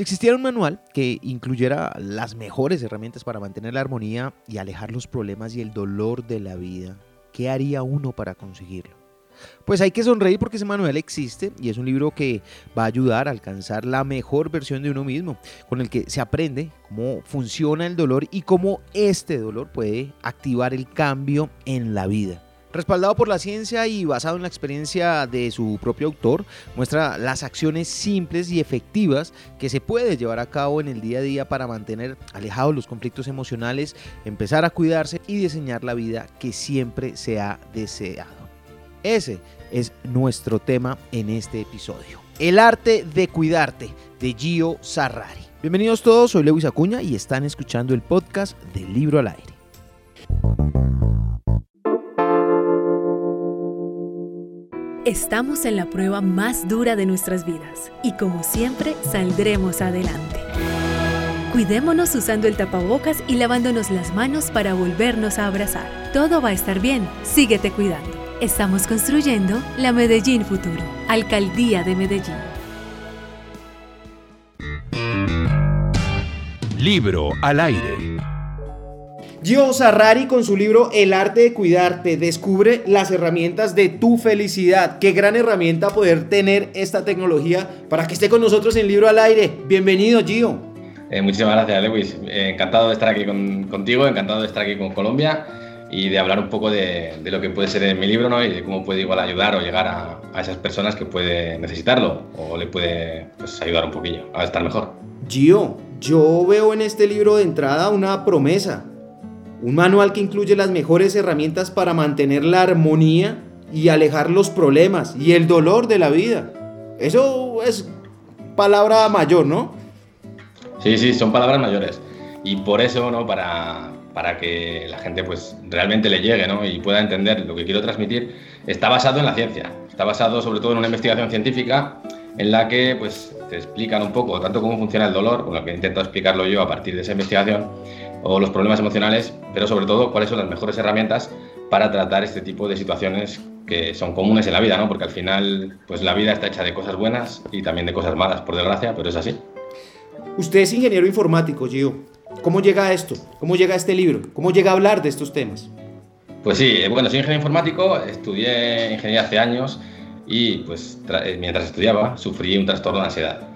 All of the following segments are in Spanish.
Si existiera un manual que incluyera las mejores herramientas para mantener la armonía y alejar los problemas y el dolor de la vida, ¿qué haría uno para conseguirlo? Pues hay que sonreír porque ese manual existe y es un libro que va a ayudar a alcanzar la mejor versión de uno mismo, con el que se aprende cómo funciona el dolor y cómo este dolor puede activar el cambio en la vida. Respaldado por la ciencia y basado en la experiencia de su propio autor, muestra las acciones simples y efectivas que se puede llevar a cabo en el día a día para mantener alejados los conflictos emocionales, empezar a cuidarse y diseñar la vida que siempre se ha deseado. Ese es nuestro tema en este episodio. El arte de cuidarte de Gio Sarrari. Bienvenidos todos, soy Lewis Acuña y están escuchando el podcast del Libro al Aire. Estamos en la prueba más dura de nuestras vidas y como siempre saldremos adelante. Cuidémonos usando el tapabocas y lavándonos las manos para volvernos a abrazar. Todo va a estar bien, síguete cuidando. Estamos construyendo la Medellín Futuro, Alcaldía de Medellín. Libro al aire. Gio Sarrari con su libro El arte de cuidarte descubre las herramientas de tu felicidad. Qué gran herramienta poder tener esta tecnología para que esté con nosotros en Libro al aire. Bienvenido Gio. Eh, muchísimas gracias Lewis. Eh, encantado de estar aquí contigo, encantado de estar aquí con Colombia y de hablar un poco de, lo que puede ser en mi libro ¿no? y de cómo puede igual ayudar o llegar a, esas personas que puede necesitarlo o le puede pues, ayudar un poquillo a estar mejor. Gio, yo veo en este libro de entrada una promesa, un manual que incluye las mejores herramientas para mantener la armonía y alejar los problemas y el dolor de la vida. Eso es palabra mayor, ¿no? Sí, sí, son palabras mayores. Y por eso, ¿no? Para, para que la gente pues realmente le llegue ¿no? y pueda entender lo que quiero transmitir, está basado en la ciencia. Está basado sobre todo en una investigación científica en la que pues, te explican un poco tanto cómo funciona el dolor, con lo que intento explicarlo yo a partir de esa investigación, o los problemas emocionales, pero sobre todo cuáles son las mejores herramientas para tratar este tipo de situaciones que son comunes en la vida, ¿no? porque al final pues, la vida está hecha de cosas buenas y también de cosas malas, por desgracia, pero es así. Usted es ingeniero informático, Gio. ¿Cómo llega a esto? ¿Cómo llega a este libro? ¿Cómo llega a hablar de estos temas? Pues sí, eh, bueno, soy ingeniero informático, estudié ingeniería hace años y pues eh, mientras estudiaba sufrí un trastorno de ansiedad.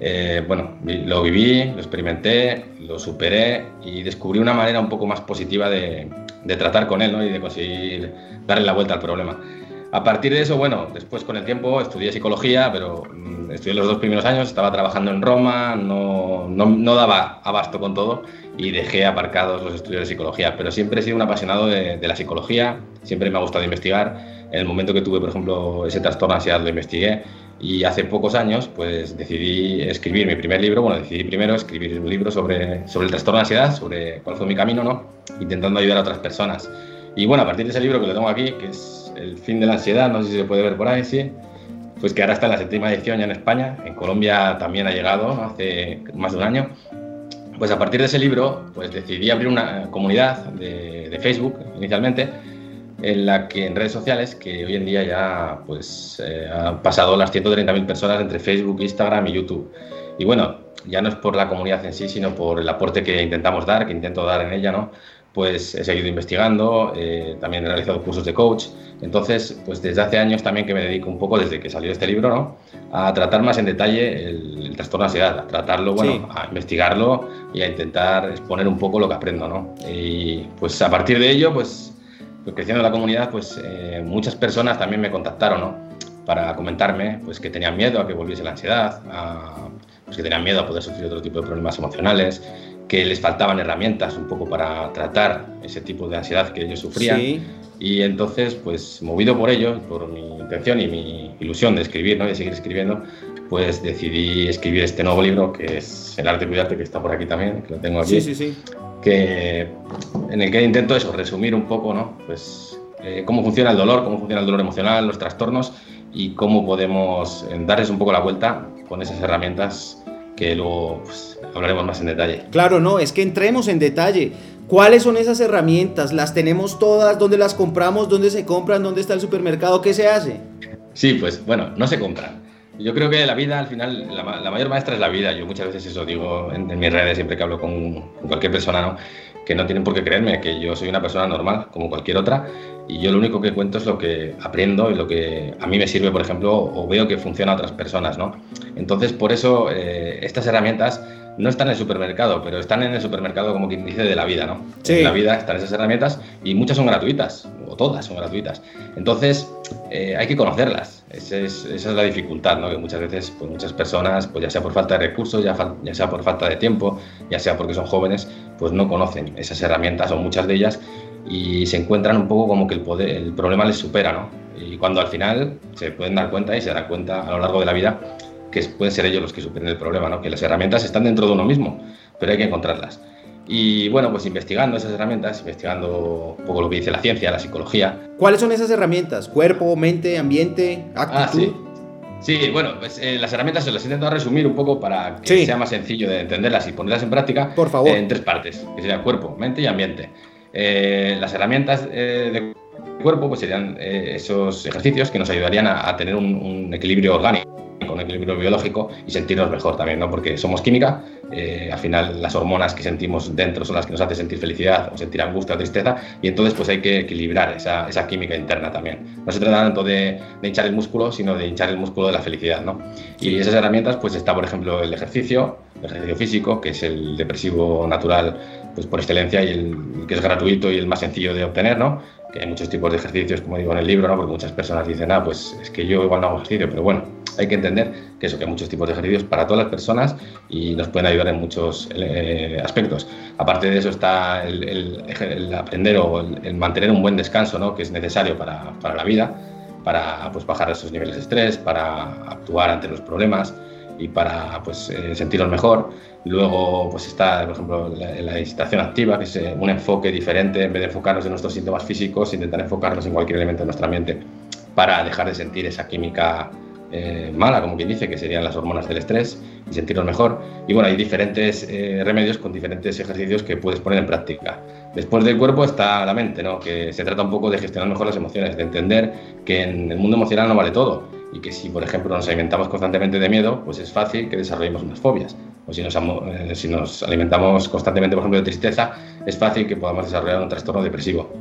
Eh, bueno, lo viví, lo experimenté, lo superé y descubrí una manera un poco más positiva de, de tratar con él ¿no? y de conseguir darle la vuelta al problema. A partir de eso, bueno, después con el tiempo estudié psicología, pero mm, estudié los dos primeros años, estaba trabajando en Roma, no, no, daba abasto con todo y dejé aparcados los estudios de psicología, pero siempre he sido un apasionado de, la psicología, siempre me ha gustado investigar. En el momento que tuve, por ejemplo, ese trastorno de ansiedad lo investigué y hace pocos años pues decidí escribir mi primer libro, bueno, decidí primero escribir un libro sobre, sobre el trastorno de ansiedad, sobre cuál fue mi camino, ¿no? Intentando ayudar a otras personas. Y bueno, a partir de ese libro que lo tengo aquí, que es el fin de la ansiedad, no sé si se puede ver por ahí, sí, pues que ahora está en la séptima edición ya en España, en Colombia también ha llegado hace más de un año. Pues a partir de ese libro, pues decidí abrir una comunidad de, Facebook inicialmente, en la que en redes sociales, que hoy en día ya pues eh, han pasado las 130.000 personas entre Facebook, Instagram y YouTube. Y bueno, ya no es por la comunidad en sí, sino por el aporte que intentamos dar, que intento dar en ella, ¿no? pues he seguido investigando, eh, también he realizado cursos de coach. Entonces, pues desde hace años también que me dedico un poco, desde que salió este libro, ¿no? a tratar más en detalle el, trastorno de ansiedad, a tratarlo, bueno, a investigarlo y a intentar exponer un poco lo que aprendo. ¿no? Y pues a partir de ello, pues, pues creciendo la comunidad, pues eh, muchas personas también me contactaron para comentarme pues, que tenían miedo a que volviese la ansiedad, pues, que tenían miedo a poder sufrir otro tipo de problemas emocionales que les faltaban herramientas un poco para tratar ese tipo de ansiedad que ellos sufrían. Y entonces, pues movido por ello, por mi intención y mi ilusión de escribir, ¿no? de seguir escribiendo, pues decidí escribir este nuevo libro, que es El arte de cuidarte, que está por aquí también, que lo tengo aquí. Sí, sí, sí. Que, en el que intento eso, resumir un poco, ¿no? Pues eh, cómo funciona el dolor, cómo funciona el dolor emocional, los trastornos y cómo podemos eh, darles un poco la vuelta con esas herramientas que luego pues, hablaremos más en detalle. Claro, no, es que entremos en detalle. ¿Cuáles son esas herramientas? ¿Las tenemos todas? ¿Dónde las compramos? ¿Dónde se compran? ¿Dónde está el supermercado? ¿Qué se hace? Sí, pues bueno, no se compran. Yo creo que la vida, al final, la, mayor maestra es la vida. Yo muchas veces eso digo en, mis redes, siempre que hablo con, cualquier persona, ¿no? Que no tienen por qué creerme, que yo soy una persona normal, como cualquier otra, y yo lo único que cuento es lo que aprendo y lo que a mí me sirve, por ejemplo, o veo que funciona a otras personas. ¿no? Entonces, por eso, eh, estas herramientas no están en el supermercado, pero están en el supermercado, como quien dice, de la vida, ¿no? Sí. En la vida están esas herramientas y muchas son gratuitas, o todas son gratuitas. Entonces, eh, hay que conocerlas. Esa es, la dificultad, ¿no? Que muchas veces, pues muchas personas, pues ya sea por falta de recursos, ya, ya sea por falta de tiempo, ya sea porque son jóvenes, pues no conocen esas herramientas o muchas de ellas y se encuentran un poco como que el, poder, el problema les supera, ¿no? Y cuando al final se pueden dar cuenta y se dan cuenta a lo largo de la vida que pueden ser ellos los que superen el problema, ¿no? que las herramientas están dentro de uno mismo, pero hay que encontrarlas. Y bueno, pues investigando esas herramientas, investigando un poco lo que dice la ciencia, la psicología. ¿Cuáles son esas herramientas? ¿Cuerpo, mente, ambiente, actitud? Ah, sí. sí. bueno, pues eh, las herramientas se las he intentado resumir un poco para que sea más sencillo de entenderlas y ponerlas en práctica. Por favor. en tres partes, que serían cuerpo, mente y ambiente. Eh, las herramientas eh, de cuerpo pues serían esos ejercicios que nos ayudarían a, tener un equilibrio orgánico con equilibrio biológico y sentirnos mejor también, ¿no? Porque somos química, eh, al final las hormonas que sentimos dentro son las que nos hacen sentir felicidad o sentir angustia o tristeza y entonces pues hay que equilibrar esa, esa química interna también. No se trata tanto de, de, hinchar el músculo, sino de hinchar el músculo de la felicidad, ¿no? Y esas herramientas pues está, por ejemplo, el ejercicio, el ejercicio físico, que es el depresivo natural pues por excelencia y el, que es gratuito y el más sencillo de obtener, ¿no? Que hay muchos tipos de ejercicios, como digo en el libro, ¿no? Porque muchas personas dicen, ah, pues es que yo igual no hago ejercicio, pero bueno, hay que entender que eso, que hay muchos tipos de ejercicios para todas las personas y nos pueden ayudar en muchos eh, aspectos. Aparte de eso está el, aprender o el, mantener un buen descanso, ¿no? Que es necesario para, para la vida, para pues, bajar esos niveles de estrés, para actuar ante los problemas y para pues, eh, sentirnos mejor. Luego pues está, por ejemplo, la, incitación activa, que es eh, un enfoque diferente, en vez de enfocarnos en nuestros síntomas físicos, intentar enfocarnos en cualquier elemento de nuestra mente para dejar de sentir esa química eh, mala, como quien dice, que serían las hormonas del estrés y sentirnos mejor. Y bueno, hay diferentes remedios con diferentes ejercicios que puedes poner en práctica. Después del cuerpo está la mente, ¿no? que se trata un poco de gestionar mejor las emociones, de entender que en el mundo emocional no vale todo y que si, por ejemplo, nos alimentamos constantemente de miedo, pues es fácil que desarrollemos unas fobias. O si nos, eh, si nos alimentamos constantemente, por ejemplo, de tristeza, es fácil que podamos desarrollar un trastorno depresivo.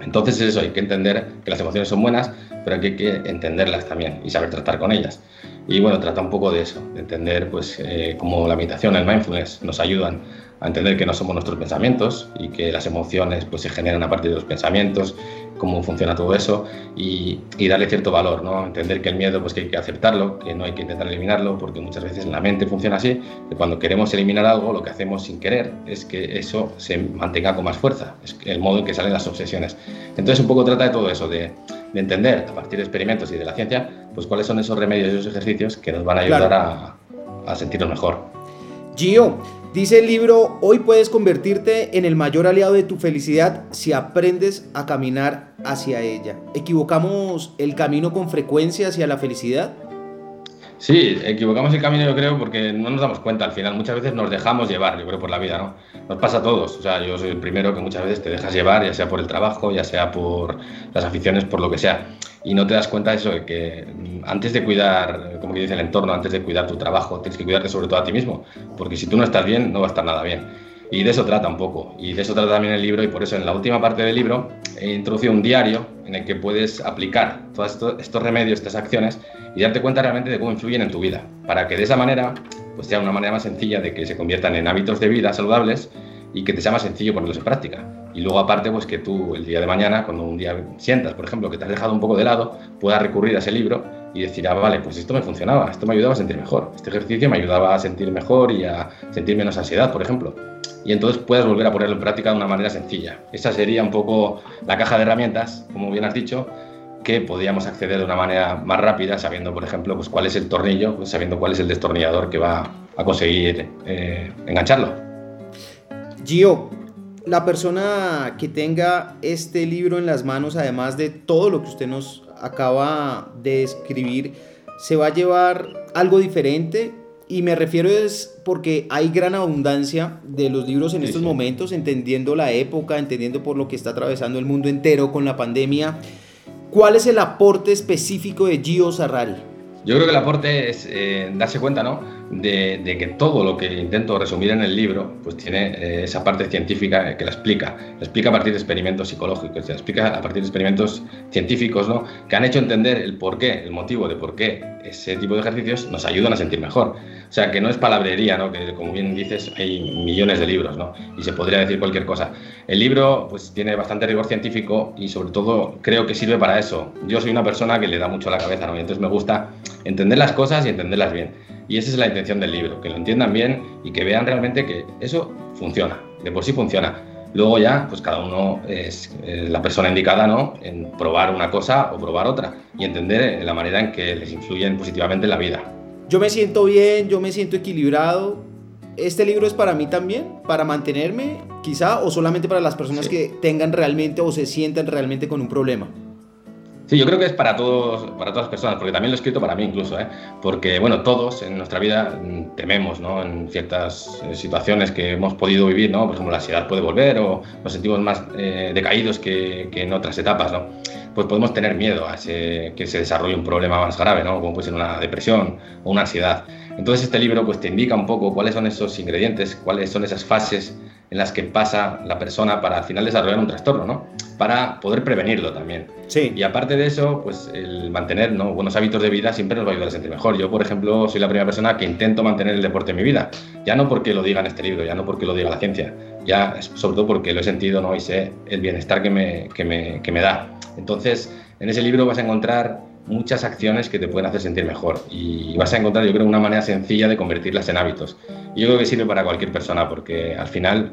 Entonces eso, hay que entender que las emociones son buenas, pero hay que entenderlas también y saber tratar con ellas. Y bueno, trata un poco de eso, de entender pues eh, cómo la meditación, el mindfulness nos ayudan a entender que no somos nuestros pensamientos y que las emociones pues se generan a partir de los pensamientos cómo funciona todo eso y, darle cierto valor, ¿no? Entender que el miedo pues que hay que aceptarlo, que no hay que intentar eliminarlo, porque muchas veces en la mente funciona así, que cuando queremos eliminar algo, lo que hacemos sin querer es que eso se mantenga con más fuerza, es el modo en que salen las obsesiones. Entonces un poco trata de todo eso, de, entender a partir de experimentos y de la ciencia, pues cuáles son esos remedios y esos ejercicios que nos van a ayudar a, a sentirnos mejor. Gio, Dice el libro, hoy puedes convertirte en el mayor aliado de tu felicidad si aprendes a caminar hacia ella. ¿Equivocamos el camino con frecuencia hacia la felicidad? Sí, equivocamos el camino yo creo porque no nos damos cuenta al final. Muchas veces nos dejamos llevar, yo creo, por la vida, ¿no? Nos pasa a todos. O sea, yo soy el primero que muchas veces te dejas llevar, ya sea por el trabajo, ya sea por las aficiones, por lo que sea. Y no te das cuenta de eso, de que antes de cuidar, como que dice el entorno, antes de cuidar tu trabajo, tienes que cuidarte sobre todo a ti mismo. Porque si tú no estás bien, no va a estar nada bien. Y de eso trata un poco. Y de eso trata también el libro. Y por eso en la última parte del libro he introducido un diario en el que puedes aplicar todos estos, remedios, estas acciones y darte cuenta realmente de cómo influyen en tu vida. Para que de esa manera pues sea una manera más sencilla de que se conviertan en hábitos de vida saludables y que te sea más sencillo ponerlos en práctica. Y luego aparte, pues que tú el día de mañana, cuando un día sientas, por ejemplo, que te has dejado un poco de lado, puedas recurrir a ese libro y decir, ah, vale, pues esto me funcionaba, esto me ayudaba a sentir mejor, este ejercicio me ayudaba a sentir mejor y a sentir menos ansiedad, por ejemplo y entonces puedes volver a ponerlo en práctica de una manera sencilla. Esa sería un poco la caja de herramientas, como bien has dicho, que podríamos acceder de una manera más rápida, sabiendo, por ejemplo, pues, cuál es el tornillo, pues, sabiendo cuál es el destornillador que va a conseguir eh, engancharlo. Gio, la persona que tenga este libro en las manos, además de todo lo que usted nos acaba de escribir, se va a llevar algo diferente y me refiero es porque hay gran abundancia de los libros en estos momentos, entendiendo la época, entendiendo por lo que está atravesando el mundo entero con la pandemia. ¿Cuál es el aporte específico de Gio Sarrari? Yo creo que el aporte es eh, darse cuenta ¿no? De, que todo lo que intento resumir en el libro pues tiene eh, esa parte científica que la explica. La explica a partir de experimentos psicológicos, la explica a partir de experimentos científicos ¿no? que han hecho entender el porqué, el motivo de por qué ese tipo de ejercicios nos ayudan a sentir mejor. O sea, que no es palabrería, ¿no? que como bien dices, hay millones de libros ¿no? y se podría decir cualquier cosa. El libro pues, tiene bastante rigor científico y sobre todo creo que sirve para eso. Yo soy una persona que le da mucho a la cabeza ¿no? y entonces me gusta entender las cosas y entenderlas bien. Y esa es la intención del libro, que lo entiendan bien y que vean realmente que eso funciona, de por sí funciona. Luego ya, pues cada uno es la persona indicada, ¿no? En probar una cosa o probar otra y entender la manera en que les influyen positivamente en la vida. Yo me siento bien, yo me siento equilibrado. ¿Este libro es para mí también? ¿Para mantenerme, quizá? ¿O solamente para las personas que tengan realmente o se sientan realmente con un problema? Sí, yo creo que es para todos, para todas las personas, porque también lo he escrito para mí incluso, ¿eh? porque bueno, todos en nuestra vida mm, tememos, ¿no? En ciertas eh, situaciones que hemos podido vivir, ¿no? Por ejemplo, la ansiedad puede volver o nos sentimos más eh, decaídos que, que, en otras etapas, ¿no? Pues podemos tener miedo a ese, que se desarrolle un problema más grave, ¿no? Como puede ser una depresión o una ansiedad. Entonces este libro pues te indica un poco cuáles son esos ingredientes, cuáles son esas fases en las que pasa la persona para al final desarrollar un trastorno, ¿no? Para poder prevenirlo también. Sí. Y aparte de eso, pues el mantener ¿no? buenos hábitos de vida siempre nos va a ayudar a sentir mejor. Yo, por ejemplo, soy la primera persona que intento mantener el deporte en mi vida. Ya no porque lo diga en este libro, ya no porque lo diga la ciencia, ya sobre todo porque lo he sentido ¿no? y sé el bienestar que me, que me, que me da. Entonces, en ese libro vas a encontrar muchas acciones que te pueden hacer sentir mejor y vas a encontrar, yo creo, una manera sencilla de convertirlas en hábitos. Y yo creo que sirve para cualquier persona porque al final,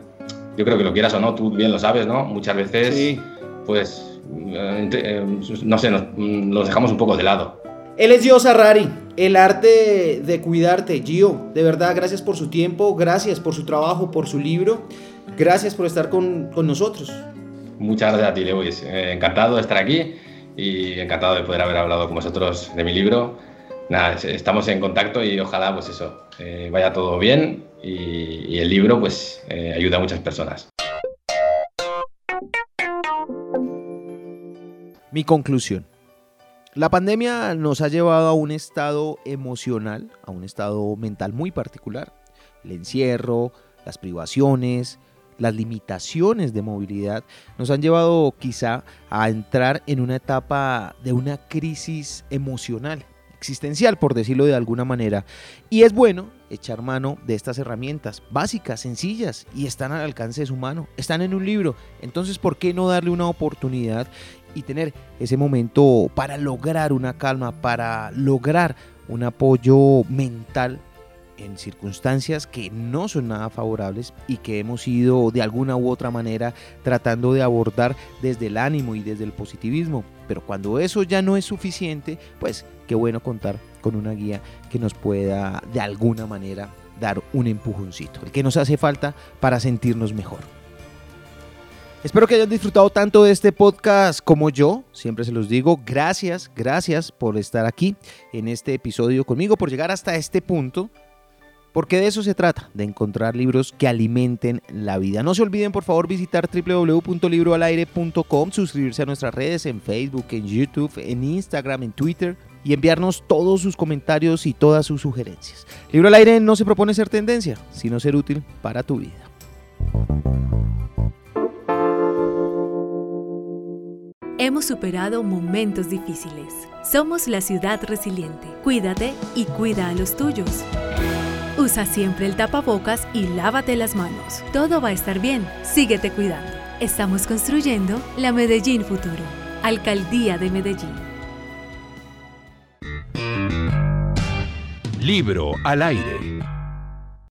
yo creo que lo quieras o no, tú bien lo sabes, ¿no? Muchas veces, pues, eh, eh, no sé, nos, nos, dejamos un poco de lado. Él es Gio Sarrari, el arte de cuidarte. Gio, de verdad, gracias por su tiempo, gracias por su trabajo, por su libro, gracias por estar con, con nosotros. Muchas gracias a ti, Lewis. Eh, encantado de estar aquí y encantado de poder haber hablado con vosotros de mi libro. Nada, estamos en contacto y ojalá pues eso, eh, vaya todo bien y, el libro pues eh, ayuda a muchas personas. Mi conclusión. La pandemia nos ha llevado a un estado emocional, a un estado mental muy particular. El encierro, las privaciones, las limitaciones de movilidad nos han llevado quizá a entrar en una etapa de una crisis emocional, existencial por decirlo de alguna manera. Y es bueno echar mano de estas herramientas básicas, sencillas y están al alcance de su mano, están en un libro. Entonces, ¿por qué no darle una oportunidad y tener ese momento para lograr una calma, para lograr un apoyo mental en circunstancias que no son nada favorables y que hemos ido de alguna u otra manera tratando de abordar desde el ánimo y desde el positivismo. Pero cuando eso ya no es suficiente, pues qué bueno contar con una guía que nos pueda de alguna manera dar un empujoncito, el que nos hace falta para sentirnos mejor. Espero que hayan disfrutado tanto de este podcast como yo. Siempre se los digo, gracias, gracias por estar aquí en este episodio conmigo, por llegar hasta este punto. Porque de eso se trata, de encontrar libros que alimenten la vida. No se olviden por favor visitar www.libroalaire.com, suscribirse a nuestras redes en Facebook, en YouTube, en Instagram, en Twitter y enviarnos todos sus comentarios y todas sus sugerencias. Libro al aire no se propone ser tendencia, sino ser útil para tu vida. Hemos superado momentos difíciles. Somos la ciudad resiliente. Cuídate y cuida a los tuyos. Usa siempre el tapabocas y lávate las manos. Todo va a estar bien. Síguete cuidando. Estamos construyendo la Medellín Futuro. Alcaldía de Medellín. Libro al aire.